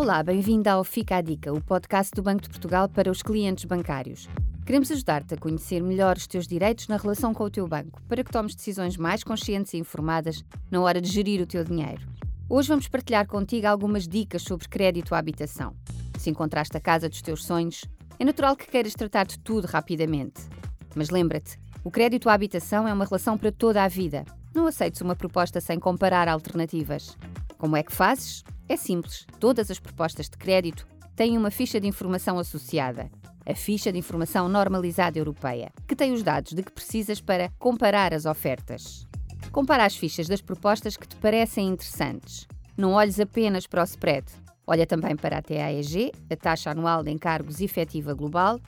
Olá, bem-vindo ao Fica a Dica, o podcast do Banco de Portugal para os clientes bancários. Queremos ajudar-te a conhecer melhor os teus direitos na relação com o teu banco, para que tomes decisões mais conscientes e informadas na hora de gerir o teu dinheiro. Hoje vamos partilhar contigo algumas dicas sobre crédito à habitação. Se encontraste a casa dos teus sonhos, é natural que queiras tratar de tudo rapidamente. Mas lembra-te, o crédito à habitação é uma relação para toda a vida. Não aceites uma proposta sem comparar alternativas. Como é que fazes? É simples. Todas as propostas de crédito têm uma ficha de informação associada. A ficha de informação normalizada europeia, que tem os dados de que precisas para comparar as ofertas. Compara as fichas das propostas que te parecem interessantes. Não olhes apenas para o spread. Olha também para a TAEG, a taxa anual de encargos efetiva global,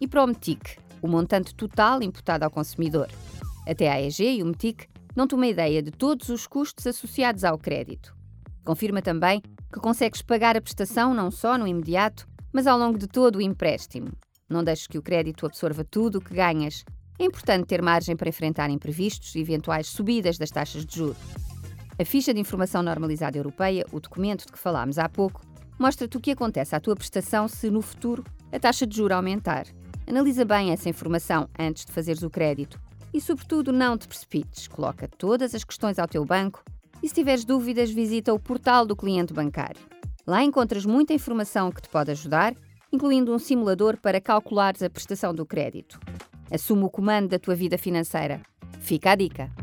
e para o METIC, o montante total imputado ao consumidor. A TAEG e o METIC dão-te uma ideia de todos os custos associados ao crédito. Confirma também que consegues pagar a prestação não só no imediato, mas ao longo de todo o empréstimo. Não deixes que o crédito absorva tudo o que ganhas. É importante ter margem para enfrentar imprevistos e eventuais subidas das taxas de juros. A ficha de informação normalizada europeia, o documento de que falámos há pouco, mostra-te o que acontece à tua prestação se no futuro a taxa de juro aumentar. Analisa bem essa informação antes de fazeres o crédito e, sobretudo, não te precipites. Coloca todas as questões ao teu banco e se tiveres dúvidas, visita o portal do cliente bancário. Lá encontras muita informação que te pode ajudar, incluindo um simulador para calculares a prestação do crédito. Assume o comando da tua vida financeira. Fica a dica!